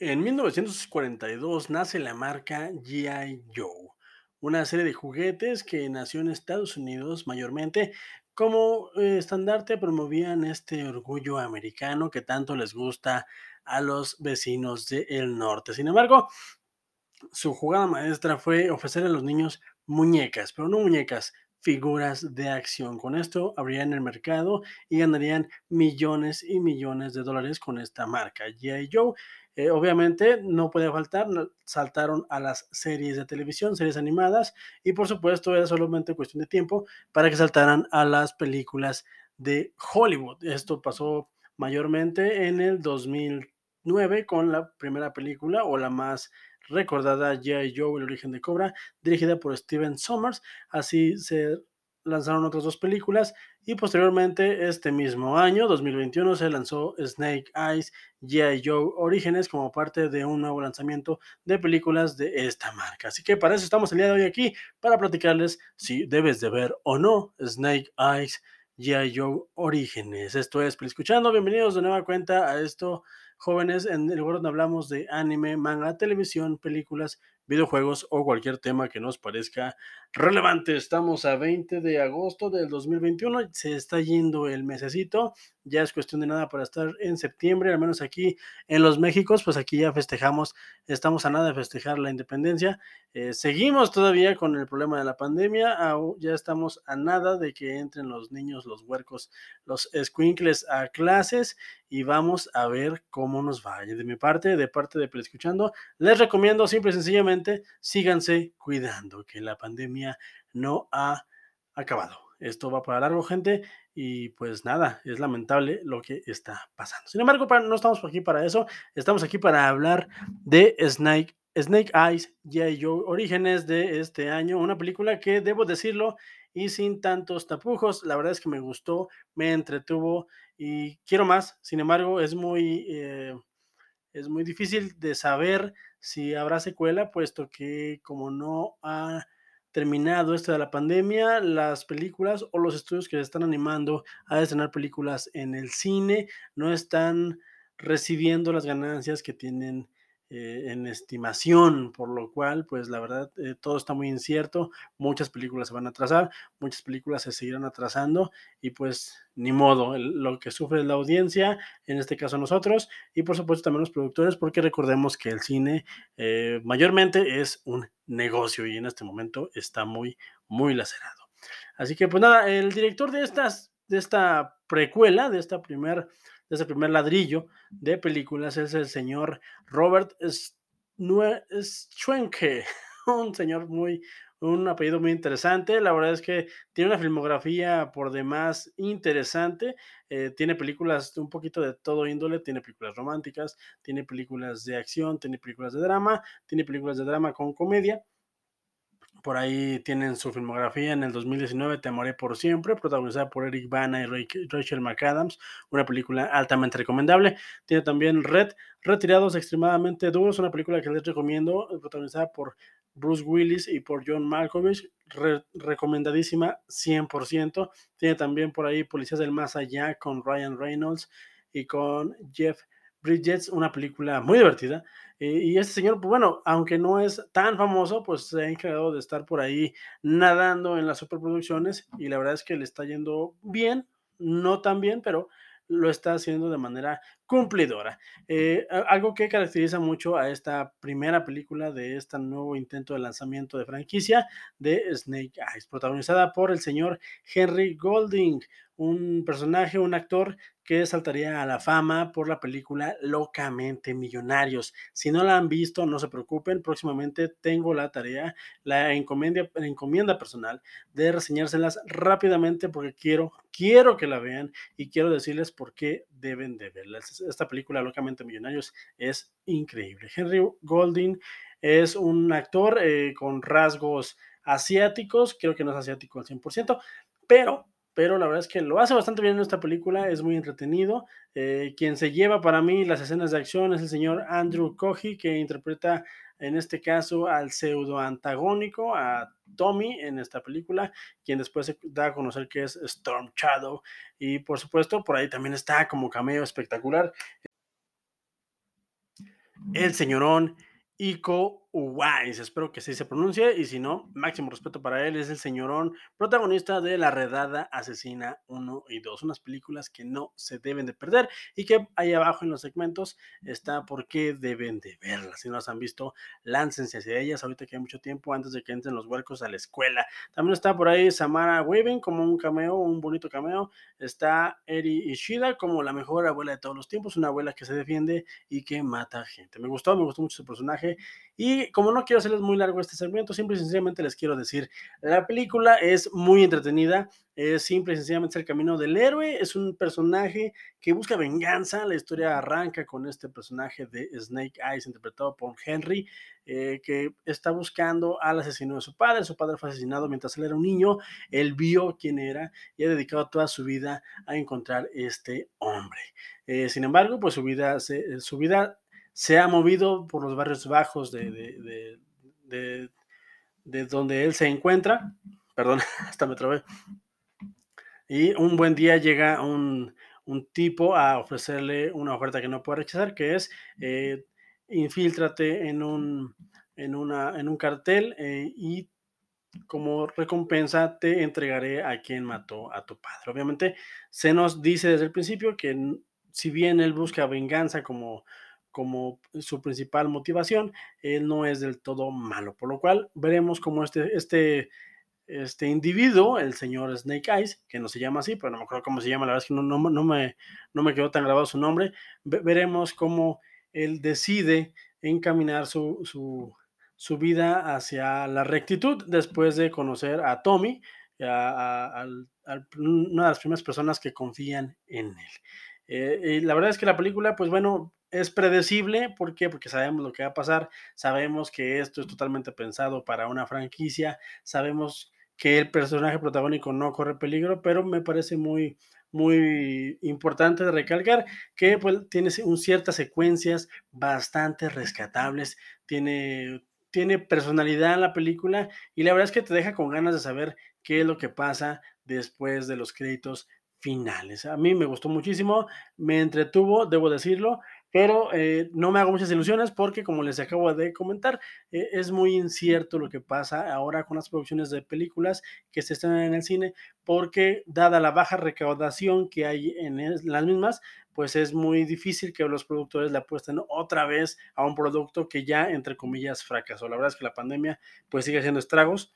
En 1942 nace la marca G.I. Joe, una serie de juguetes que nació en Estados Unidos mayormente como eh, estandarte promovían este orgullo americano que tanto les gusta a los vecinos del norte. Sin embargo, su jugada maestra fue ofrecer a los niños muñecas, pero no muñecas, figuras de acción. Con esto abrirían el mercado y ganarían millones y millones de dólares con esta marca. G.I. Joe, eh, obviamente, no puede faltar, saltaron a las series de televisión, series animadas, y por supuesto era solamente cuestión de tiempo para que saltaran a las películas de Hollywood. Esto pasó mayormente en el 2009 con la primera película o la más recordada G.I. Joe, el origen de Cobra, dirigida por Steven Sommers. Así se lanzaron otras dos películas y posteriormente este mismo año, 2021, se lanzó Snake Eyes G.I. Joe Orígenes como parte de un nuevo lanzamiento de películas de esta marca. Así que para eso estamos el día de hoy aquí, para platicarles si debes de ver o no Snake Eyes G.I. Joe Orígenes. Esto es Escuchando. Bienvenidos de nueva cuenta a esto, jóvenes, en el lugar donde hablamos de anime, manga, televisión, películas, videojuegos o cualquier tema que nos parezca relevante. Estamos a 20 de agosto del 2021. Se está yendo el mesecito. Ya es cuestión de nada para estar en septiembre, al menos aquí en los Méxicos, pues aquí ya festejamos, estamos a nada de festejar la independencia. Eh, seguimos todavía con el problema de la pandemia, ya estamos a nada de que entren los niños, los huercos, los squinkles a clases y vamos a ver cómo nos va. De mi parte, de parte de Escuchando, les recomiendo simple y sencillamente síganse cuidando, que la pandemia no ha acabado. Esto va para largo, gente, y pues nada, es lamentable lo que está pasando. Sin embargo, no estamos aquí para eso, estamos aquí para hablar de Snake, Snake Eyes, G.I. Joe, Orígenes de este año, una película que debo decirlo y sin tantos tapujos, la verdad es que me gustó, me entretuvo y quiero más, sin embargo, es muy... eh, es muy difícil de saber si habrá secuela, puesto que como no ha terminado esto de la pandemia, las películas o los estudios que están animando a estrenar películas en el cine no están recibiendo las ganancias que tienen eh, en estimación, por lo cual, pues la verdad, eh, todo está muy incierto, muchas películas se van a atrasar, muchas películas se seguirán atrasando y pues ni modo, lo que sufre la audiencia, en este caso nosotros, y por supuesto también los productores, porque recordemos que el cine eh, mayormente es un negocio y en este momento está muy, muy lacerado. Así que pues nada, el director de estas, de esta precuela, de esta primer, de este primer ladrillo de películas es el señor Robert Schwenke, un señor muy, un apellido muy interesante. La verdad es que tiene una filmografía por demás interesante. eh, tiene películas un poquito de todo índole, tiene películas románticas, tiene películas de acción, tiene películas de drama, tiene películas de drama con comedia. Por ahí tienen su filmografía en el 2019, Te amaré por siempre, protagonizada por Eric Bana y Ra- Rachel McAdams, una película altamente recomendable. Tiene también Red, Retirados extremadamente duros, una película que les recomiendo, protagonizada por Bruce Willis y por John Malkovich, re- recomendadísima 100%. Tiene también por ahí Policías del Más Allá con Ryan Reynolds y con Jeff Bridges, una película muy divertida. Eh, y este señor, pues bueno, aunque no es tan famoso, pues se ha encargado de estar por ahí nadando en las superproducciones y la verdad es que le está yendo bien, no tan bien, pero lo está haciendo de manera cumplidora. Eh, algo que caracteriza mucho a esta primera película de este nuevo intento de lanzamiento de franquicia de Snake Eyes, protagonizada por el señor Henry Golding, un personaje, un actor que saltaría a la fama por la película Locamente Millonarios. Si no la han visto, no se preocupen, próximamente tengo la tarea, la encomienda, personal de reseñárselas rápidamente porque quiero, quiero que la vean y quiero decirles por qué deben de verla. Esta película Locamente Millonarios es increíble. Henry Golding es un actor eh, con rasgos asiáticos, creo que no es asiático al 100%, pero pero la verdad es que lo hace bastante bien en esta película, es muy entretenido. Eh, quien se lleva para mí las escenas de acción es el señor Andrew Cogy, que interpreta en este caso al pseudo antagónico, a Tommy en esta película, quien después se da a conocer que es Storm Shadow. Y por supuesto, por ahí también está como cameo espectacular el señorón Iko Uwais, espero que así se pronuncie, y si no, máximo respeto para él, es el señorón protagonista de La Redada Asesina 1 y 2, unas películas que no se deben de perder y que ahí abajo en los segmentos está por qué deben de verlas. Si no las han visto, láncense hacia ellas ahorita que hay mucho tiempo antes de que entren los huercos a la escuela. También está por ahí Samara Weaving como un cameo, un bonito cameo. Está Eri Ishida como la mejor abuela de todos los tiempos, una abuela que se defiende y que mata gente. Me gustó, me gustó mucho su personaje y como no quiero hacerles muy largo este segmento, simple y sencillamente les quiero decir, la película es muy entretenida, es simple y sencillamente el camino del héroe, es un personaje que busca venganza, la historia arranca con este personaje de Snake Eyes interpretado por Henry, eh, que está buscando al asesino de su padre, su padre fue asesinado mientras él era un niño, él vio quién era y ha dedicado toda su vida a encontrar este hombre. Eh, sin embargo, pues su vida, se, su vida se ha movido por los barrios bajos de, de, de, de donde él se encuentra. Perdón, hasta me trabé. Y un buen día llega un, un, tipo a ofrecerle una oferta que no puede rechazar, que es eh, infíltrate en un, en, una, en un cartel eh, y como recompensa te entregaré a quien mató a tu padre. Obviamente se nos dice desde el principio que si bien él busca venganza como como su principal motivación, él no es del todo malo, por lo cual veremos cómo este, este, este individuo, el señor Snake Eyes, que no se llama así, pero no me acuerdo cómo se llama, la verdad es que no, no, no, me, no me quedó tan grabado su nombre, veremos cómo él decide encaminar su, su, su, vida hacia la rectitud después de conocer a Tommy, a, a, una de las primeras personas que confían en él. Eh, y la verdad es que la película, pues bueno, es predecible, ¿por qué? Porque sabemos lo que va a pasar, sabemos que esto es totalmente pensado para una franquicia, sabemos que el personaje protagónico no corre peligro, pero me parece muy, muy importante recalcar que pues, tiene un, ciertas secuencias bastante rescatables, tiene, tiene personalidad en la película y la verdad es que te deja con ganas de saber qué es lo que pasa después de los créditos finales. A mí me gustó muchísimo, me entretuvo, debo decirlo, pero eh, no me hago muchas ilusiones porque, como les acabo de comentar, eh, es muy incierto lo que pasa ahora con las producciones de películas que se están en el cine, porque dada la baja recaudación que hay en las mismas, pues es muy difícil que los productores le apuesten otra vez a un producto que ya, entre comillas, fracasó. La verdad es que la pandemia pues sigue haciendo estragos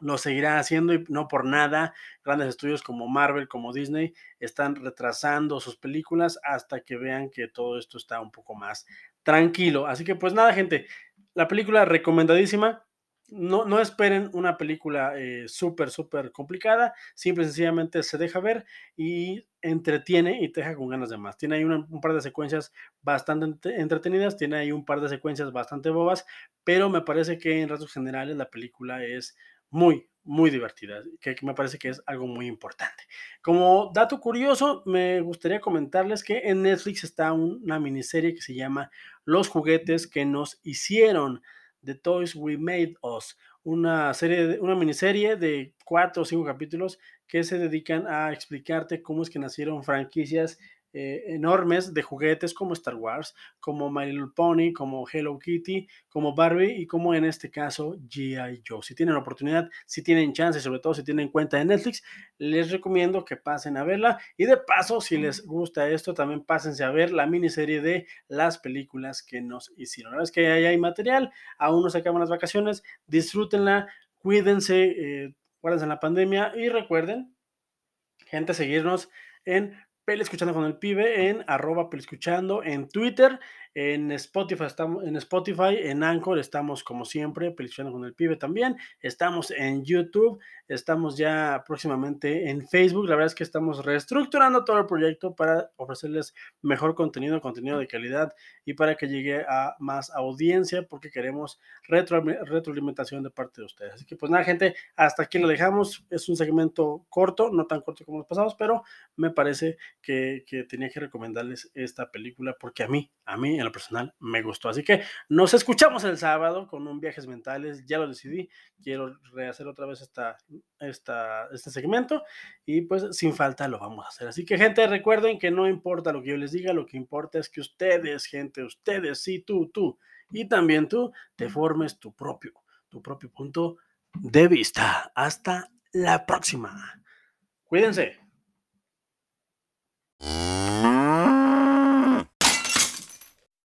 lo seguirá haciendo y no por nada. Grandes estudios como Marvel, como Disney, están retrasando sus películas hasta que vean que todo esto está un poco más tranquilo. Así que pues nada, gente, la película recomendadísima. No, no esperen una película eh, súper, súper complicada. Simple y sencillamente se deja ver y entretiene y te deja con ganas de más. Tiene ahí un par de secuencias bastante entretenidas, tiene ahí un par de secuencias bastante bobas, pero me parece que en rasgos generales la película es muy, muy divertida, que, me parece que es algo muy importante. Como dato curioso, me gustaría comentarles que en Netflix está una miniserie que se llama Los juguetes que nos hicieron, The Toys We Made Us, una serie, una miniserie de cuatro o cinco capítulos que se dedican a explicarte cómo es que nacieron franquicias eh, enormes de juguetes como Star Wars, como My Little Pony, como Hello Kitty, como Barbie y como en este caso G.I. Joe. Si tienen oportunidad, si tienen chance, sobre todo si tienen cuenta de Netflix, les recomiendo que pasen a verla. Y de paso, si les gusta esto, también pásense a ver la miniserie de las películas que nos hicieron. La verdad es que ahí hay material, aún no se acaban las vacaciones, disfrútenla, cuídense, eh, guárdense en la pandemia y recuerden, gente, seguirnos en Pele Escuchando con el Pibe en arroba Escuchando en Twitter en Spotify estamos, en Spotify, en Anchor estamos como siempre, Pelichando con el Pibe también. Estamos en YouTube, estamos ya próximamente en Facebook. La verdad es que estamos reestructurando todo el proyecto para ofrecerles mejor contenido, contenido de calidad y para que llegue a más audiencia, porque queremos retro, retroalimentación de parte de ustedes. Así que pues nada, gente, hasta aquí lo dejamos. Es un segmento corto, no tan corto como los pasados, pero me parece que, que tenía que recomendarles esta película porque a mí, a mí en lo personal me gustó. Así que nos escuchamos el sábado con un viajes mentales, ya lo decidí, quiero rehacer otra vez esta, esta, este segmento y pues sin falta lo vamos a hacer. Así que gente, recuerden que no importa lo que yo les diga, lo que importa es que ustedes, gente, ustedes, sí, tú, tú y también tú, te formes tu propio, tu propio punto de vista. Hasta la próxima. Cuídense.